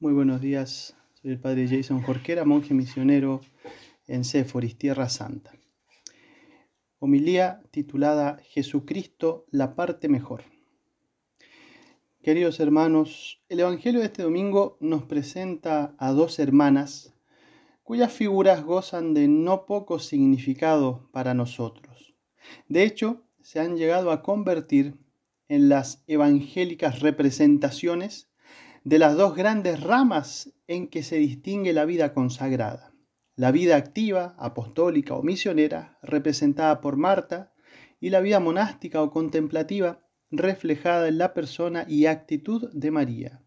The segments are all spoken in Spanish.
Muy buenos días, soy el padre Jason Jorquera, monje misionero en Séforis, Tierra Santa. Homilía titulada Jesucristo, la parte mejor. Queridos hermanos, el Evangelio de este domingo nos presenta a dos hermanas cuyas figuras gozan de no poco significado para nosotros. De hecho, se han llegado a convertir en las evangélicas representaciones de las dos grandes ramas en que se distingue la vida consagrada. La vida activa, apostólica o misionera, representada por Marta, y la vida monástica o contemplativa, reflejada en la persona y actitud de María.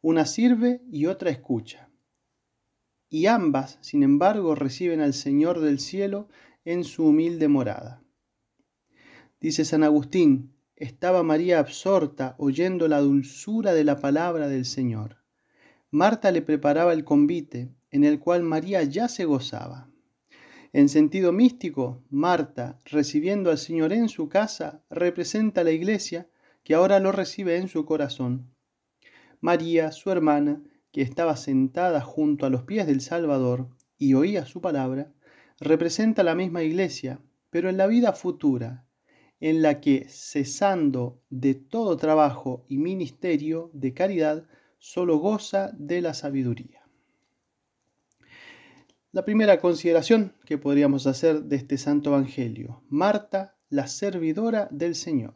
Una sirve y otra escucha. Y ambas, sin embargo, reciben al Señor del cielo en su humilde morada. Dice San Agustín, estaba María absorta oyendo la dulzura de la palabra del Señor. Marta le preparaba el convite, en el cual María ya se gozaba. En sentido místico, Marta, recibiendo al Señor en su casa, representa a la iglesia que ahora lo recibe en su corazón. María, su hermana, que estaba sentada junto a los pies del Salvador y oía su palabra, representa la misma iglesia, pero en la vida futura, en la que, cesando de todo trabajo y ministerio de caridad, solo goza de la sabiduría. La primera consideración que podríamos hacer de este Santo Evangelio, Marta, la servidora del Señor.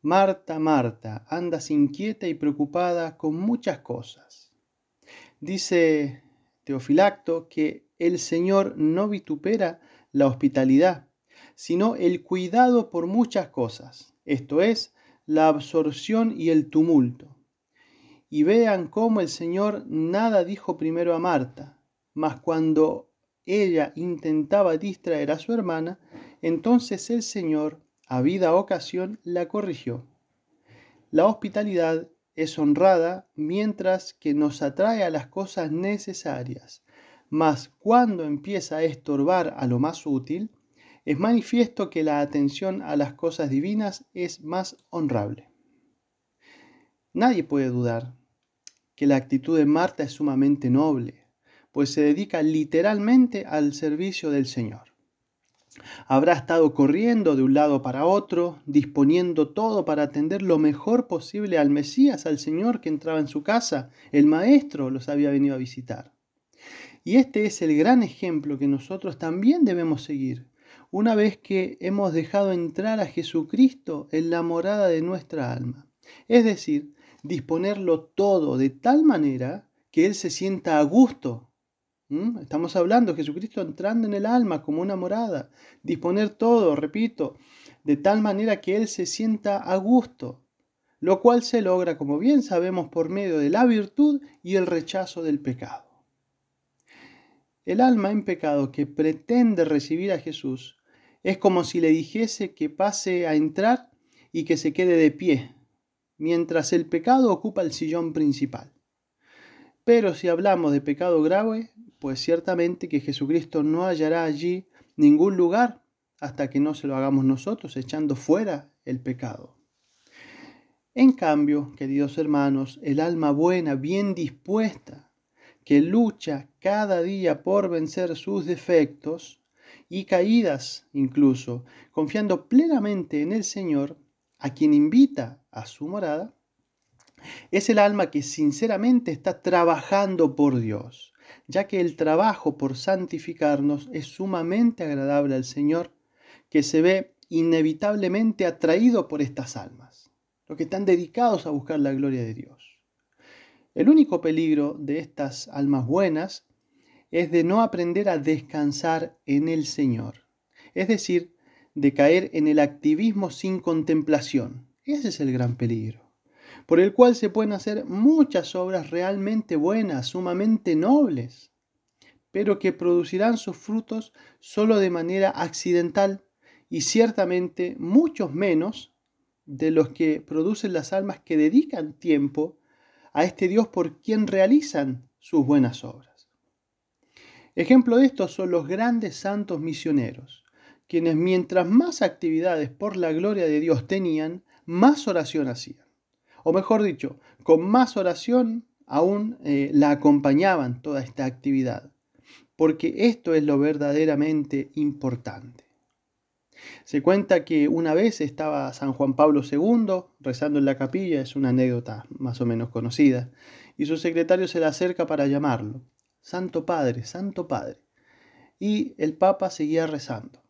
Marta, Marta, andas inquieta y preocupada con muchas cosas. Dice Teofilacto que el Señor no vitupera la hospitalidad, sino el cuidado por muchas cosas, esto es, la absorción y el tumulto. Y vean cómo el Señor nada dijo primero a Marta, mas cuando ella intentaba distraer a su hermana, entonces el Señor, a vida ocasión, la corrigió. La hospitalidad es honrada mientras que nos atrae a las cosas necesarias, mas cuando empieza a estorbar a lo más útil, es manifiesto que la atención a las cosas divinas es más honrable. Nadie puede dudar que la actitud de Marta es sumamente noble, pues se dedica literalmente al servicio del Señor. Habrá estado corriendo de un lado para otro, disponiendo todo para atender lo mejor posible al Mesías, al Señor que entraba en su casa. El Maestro los había venido a visitar. Y este es el gran ejemplo que nosotros también debemos seguir una vez que hemos dejado entrar a Jesucristo en la morada de nuestra alma. Es decir, disponerlo todo de tal manera que Él se sienta a gusto. ¿Mm? Estamos hablando Jesucristo entrando en el alma como una morada. Disponer todo, repito, de tal manera que Él se sienta a gusto, lo cual se logra, como bien sabemos, por medio de la virtud y el rechazo del pecado. El alma en pecado que pretende recibir a Jesús es como si le dijese que pase a entrar y que se quede de pie, mientras el pecado ocupa el sillón principal. Pero si hablamos de pecado grave, pues ciertamente que Jesucristo no hallará allí ningún lugar hasta que no se lo hagamos nosotros, echando fuera el pecado. En cambio, queridos hermanos, el alma buena, bien dispuesta, que lucha cada día por vencer sus defectos, y caídas incluso, confiando plenamente en el Señor, a quien invita a su morada, es el alma que sinceramente está trabajando por Dios, ya que el trabajo por santificarnos es sumamente agradable al Señor, que se ve inevitablemente atraído por estas almas, los que están dedicados a buscar la gloria de Dios. El único peligro de estas almas buenas es de no aprender a descansar en el Señor, es decir, de caer en el activismo sin contemplación. Ese es el gran peligro, por el cual se pueden hacer muchas obras realmente buenas, sumamente nobles, pero que producirán sus frutos solo de manera accidental y ciertamente muchos menos de los que producen las almas que dedican tiempo a este Dios por quien realizan sus buenas obras. Ejemplo de esto son los grandes santos misioneros, quienes mientras más actividades por la gloria de Dios tenían, más oración hacían. O mejor dicho, con más oración aún eh, la acompañaban toda esta actividad, porque esto es lo verdaderamente importante. Se cuenta que una vez estaba San Juan Pablo II rezando en la capilla, es una anécdota más o menos conocida, y su secretario se le acerca para llamarlo. Santo Padre, Santo Padre. Y el Papa seguía rezando.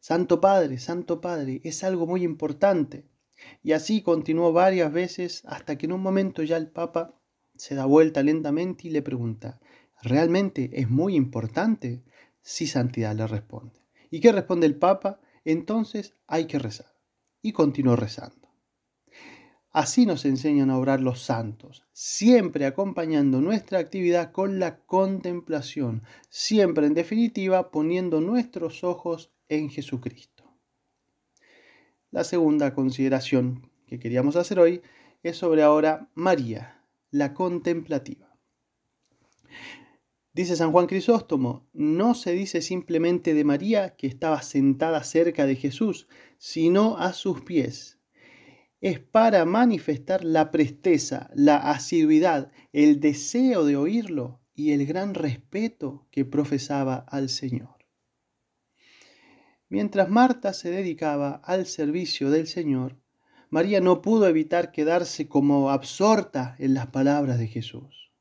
Santo Padre, Santo Padre, es algo muy importante. Y así continuó varias veces hasta que en un momento ya el Papa se da vuelta lentamente y le pregunta, ¿realmente es muy importante? Sí, Santidad le responde. ¿Y qué responde el Papa? Entonces hay que rezar. Y continuó rezando. Así nos enseñan a orar los santos, siempre acompañando nuestra actividad con la contemplación, siempre en definitiva poniendo nuestros ojos en Jesucristo. La segunda consideración que queríamos hacer hoy es sobre ahora María, la contemplativa. Dice San Juan Crisóstomo, no se dice simplemente de María que estaba sentada cerca de Jesús, sino a sus pies. Es para manifestar la presteza, la asiduidad, el deseo de oírlo y el gran respeto que profesaba al Señor. Mientras Marta se dedicaba al servicio del Señor, María no pudo evitar quedarse como absorta en las palabras de Jesús.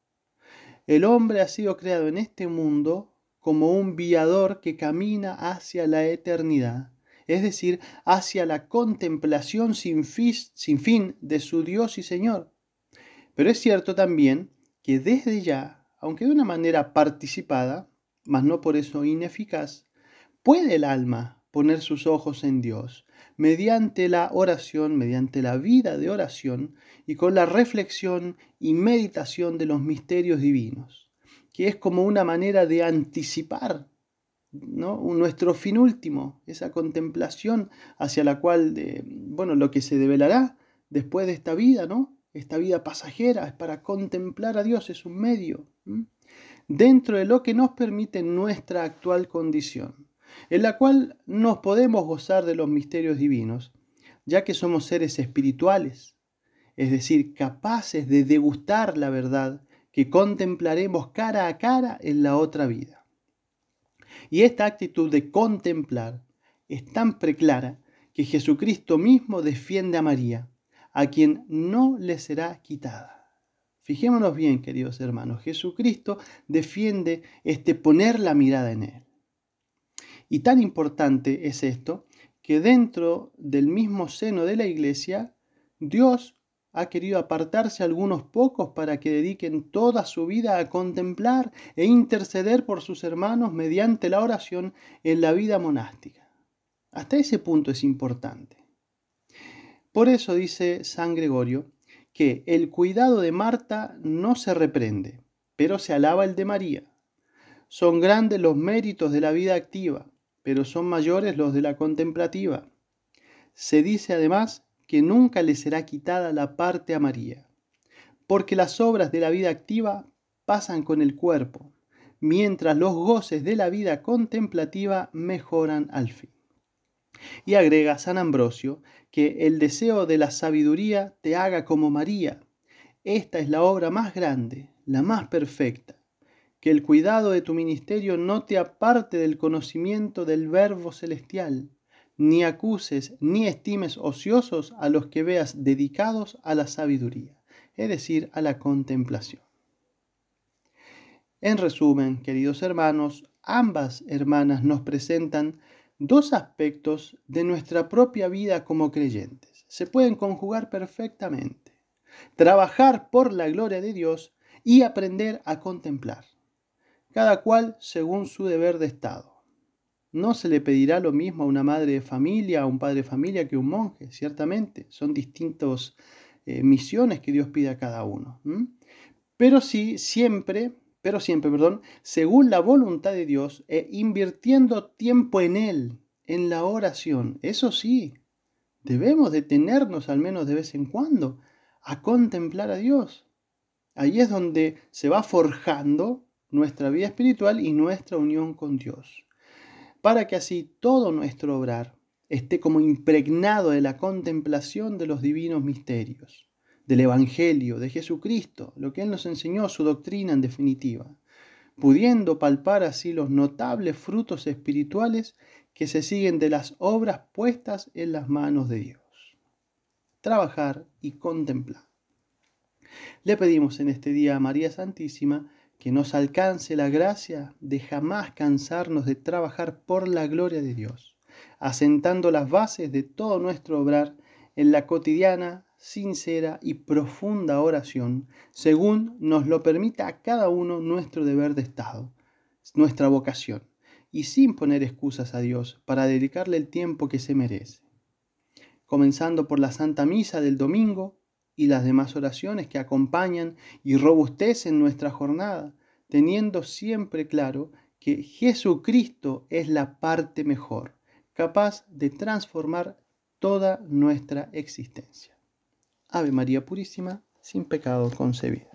El hombre ha sido creado en este mundo como un viador que camina hacia la eternidad, es decir, hacia la contemplación sin, fin de su Dios y Señor. Pero es cierto también que desde ya, aunque de una manera participada, mas no por eso ineficaz, puede el alma poner sus ojos en Dios, mediante la oración, mediante la vida de oración y con la reflexión y meditación de los misterios divinos, que es como una manera de anticipar ¿no? nuestro fin último, esa contemplación hacia la cual, bueno, lo que se develará después de esta vida, ¿no? Esta vida pasajera es para contemplar a Dios, es un medio, dentro de lo que nos permite nuestra actual condición en la cual nos podemos gozar de los misterios divinos, ya que somos seres espirituales, es decir, capaces de degustar la verdad que contemplaremos cara a cara en la otra vida. Y esta actitud de contemplar es tan preclara que Jesucristo mismo defiende a María, a quien no le será quitada. Fijémonos bien, queridos hermanos, Jesucristo defiende este poner la mirada en Él. Y tan importante es esto que dentro del mismo seno de la iglesia, Dios ha querido apartarse algunos pocos para que dediquen toda su vida a contemplar e interceder por sus hermanos mediante la oración en la vida monástica. Hasta ese punto es importante. Por eso dice San Gregorio que el cuidado de Marta no se reprende, pero se alaba el de María. Son grandes los méritos de la vida activa, pero son mayores los de la contemplativa. Se dice además que nunca le será quitada la parte a María, porque las obras de la vida activa pasan con el cuerpo, mientras los goces de la vida contemplativa mejoran al fin. Y agrega San Ambrosio que el deseo de la sabiduría te haga como María. Esta es la obra más grande, la más perfecta que el cuidado de tu ministerio no te aparte del conocimiento del Verbo celestial, ni acuses ni estimes ociosos a los que veas dedicados a la sabiduría, es decir, a la contemplación. En resumen, queridos hermanos, ambas hermanas nos presentan dos aspectos de nuestra propia vida como creyentes. Se pueden conjugar perfectamente. Trabajar por la gloria de Dios y aprender a contemplar cada cual según su deber de Estado. No se le pedirá lo mismo a una madre de familia, a un padre de familia que a un monje, ciertamente. Son distintas eh, misiones que Dios pide a cada uno. Pero sí, siempre, pero siempre, perdón, según la voluntad de Dios e invirtiendo tiempo en Él, en la oración. Eso sí, debemos detenernos al menos de vez en cuando a contemplar a Dios. Ahí es donde se va forjando nuestra vida espiritual y nuestra unión con Dios, para que así todo nuestro obrar esté como impregnado de la contemplación de los divinos misterios, del Evangelio, de Jesucristo, lo que Él nos enseñó, su doctrina en definitiva, pudiendo palpar así los notables frutos espirituales que se siguen de las obras puestas en las manos de Dios. Trabajar y contemplar. Le pedimos en este día a María Santísima que nos alcance la gracia de jamás cansarnos de trabajar por la gloria de Dios, asentando las bases de todo nuestro obrar en la cotidiana, sincera y profunda oración, según nos lo permita a cada uno nuestro deber de Estado, nuestra vocación, y sin poner excusas a Dios para dedicarle el tiempo que se merece. Comenzando por la Santa Misa del domingo, y las demás oraciones que acompañan y robustecen nuestra jornada, teniendo siempre claro que Jesucristo es la parte mejor, capaz de transformar toda nuestra existencia. Ave María Purísima, sin pecado concebida.